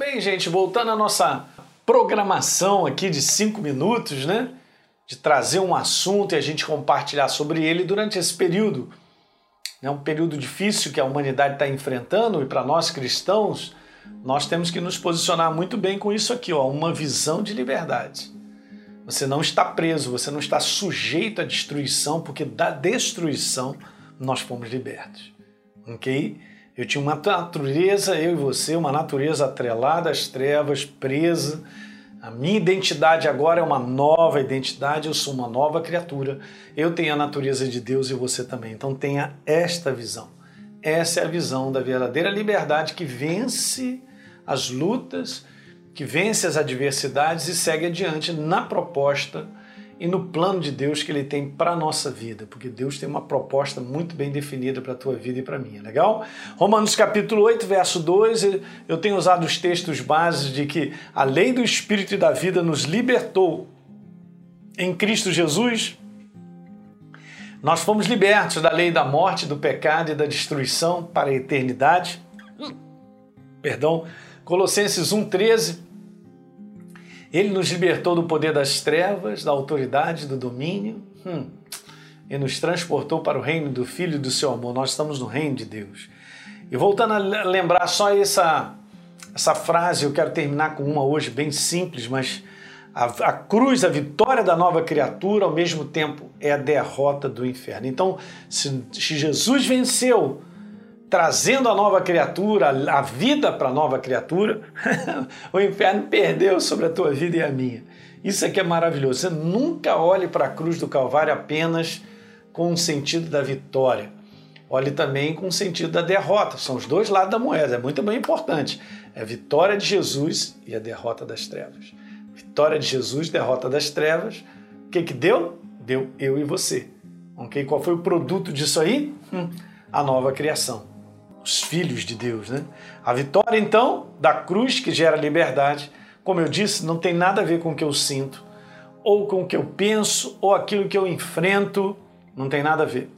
bem, gente, voltando à nossa programação aqui de cinco minutos, né? De trazer um assunto e a gente compartilhar sobre ele durante esse período. É um período difícil que a humanidade está enfrentando e para nós cristãos, nós temos que nos posicionar muito bem com isso aqui, ó, uma visão de liberdade. Você não está preso, você não está sujeito à destruição, porque da destruição nós fomos libertos. Ok? Eu tinha uma natureza, eu e você, uma natureza atrelada às trevas, presa. A minha identidade agora é uma nova identidade, eu sou uma nova criatura. Eu tenho a natureza de Deus e você também. Então tenha esta visão. Essa é a visão da verdadeira liberdade que vence as lutas, que vence as adversidades e segue adiante na proposta e no plano de Deus que ele tem para a nossa vida, porque Deus tem uma proposta muito bem definida para a tua vida e para a minha, legal? Romanos capítulo 8, verso 2, eu tenho usado os textos bases de que a lei do Espírito e da vida nos libertou em Cristo Jesus. Nós fomos libertos da lei da morte, do pecado e da destruição para a eternidade. Perdão. Colossenses 1,13 ele nos libertou do poder das trevas, da autoridade, do domínio hum, e nos transportou para o reino do Filho e do seu amor. Nós estamos no reino de Deus. E voltando a lembrar só essa, essa frase, eu quero terminar com uma hoje bem simples, mas a, a, cruz, a vitória da nova criatura, ao mesmo tempo é a derrota do inferno. Então, se, se Jesus venceu trazendo a nova criatura, a vida para a nova criatura, o inferno perdeu sobre a tua vida e a minha. Isso aqui é maravilhoso. Você nunca olhe para a cruz do Calvário apenas com o sentido da vitória. Olhe também com o sentido da derrota. São os dois lados da moeda. É muito bem importante. É a vitória de Jesus e a derrota das trevas. Vitória de Jesus, derrota das trevas. O que, que deu? Deu eu e você. Okay? Qual foi o produto disso aí? Hum, a nova criação os filhos de Deus. Né? A vitória, então, da cruz que gera liberdade, como eu disse, não tem nada a ver com o que eu sinto, ou com o que eu penso, ou aquilo que eu enfrento, não tem nada a ver.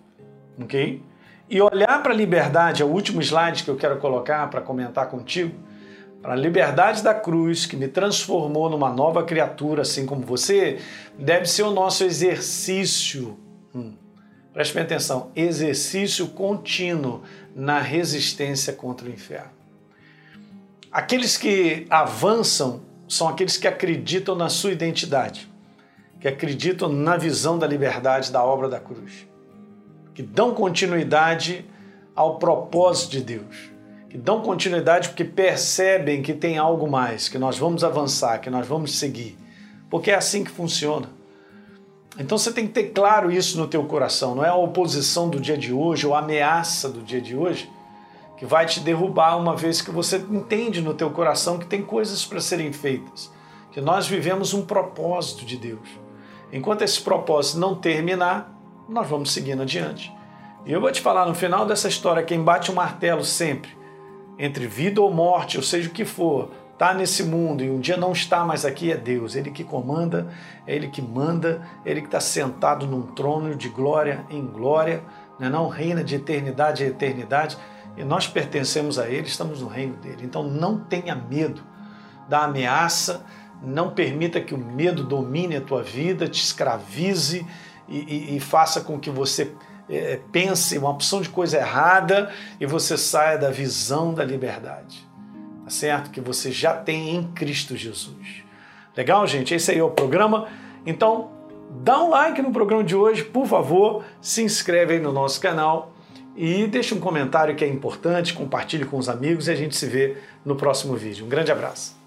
Ok? E olhar para a liberdade, é o último slide que eu quero colocar para comentar contigo, para a liberdade da cruz que me transformou numa nova criatura, assim como você, deve ser o nosso exercício. Hum. Preste bem atenção, exercício contínuo na resistência contra o inferno. Aqueles que avançam são aqueles que acreditam na sua identidade, que acreditam na visão da liberdade da obra da cruz, que dão continuidade ao propósito de Deus, que dão continuidade porque percebem que tem algo mais, que nós vamos avançar, que nós vamos seguir, porque é assim que funciona. Então você tem que ter claro isso no teu coração, não é a oposição do dia de hoje ou a ameaça do dia de hoje que vai te derrubar uma vez que você entende no teu coração que tem coisas para serem feitas, que nós vivemos um propósito de Deus. Enquanto esse propósito não terminar, nós vamos seguindo adiante. E eu vou te falar no final dessa história, quem bate o martelo sempre, entre vida ou morte, ou seja o que for, está nesse mundo e um dia não está mais aqui é Deus. Ele que comanda, é Ele que manda, é Ele que está sentado num trono de glória em glória, né? não reina de eternidade a eternidade. E nós pertencemos a Ele, estamos no reino dele. Então não tenha medo da ameaça, não permita que o medo domine a tua vida, te escravize e, e, e faça com que você é, pense uma opção de coisa errada e você saia da visão da liberdade certo? Que você já tem em Cristo Jesus. Legal, gente? Esse aí é o programa. Então, dá um like no programa de hoje, por favor, se inscreve aí no nosso canal e deixa um comentário que é importante, compartilhe com os amigos e a gente se vê no próximo vídeo. Um grande abraço.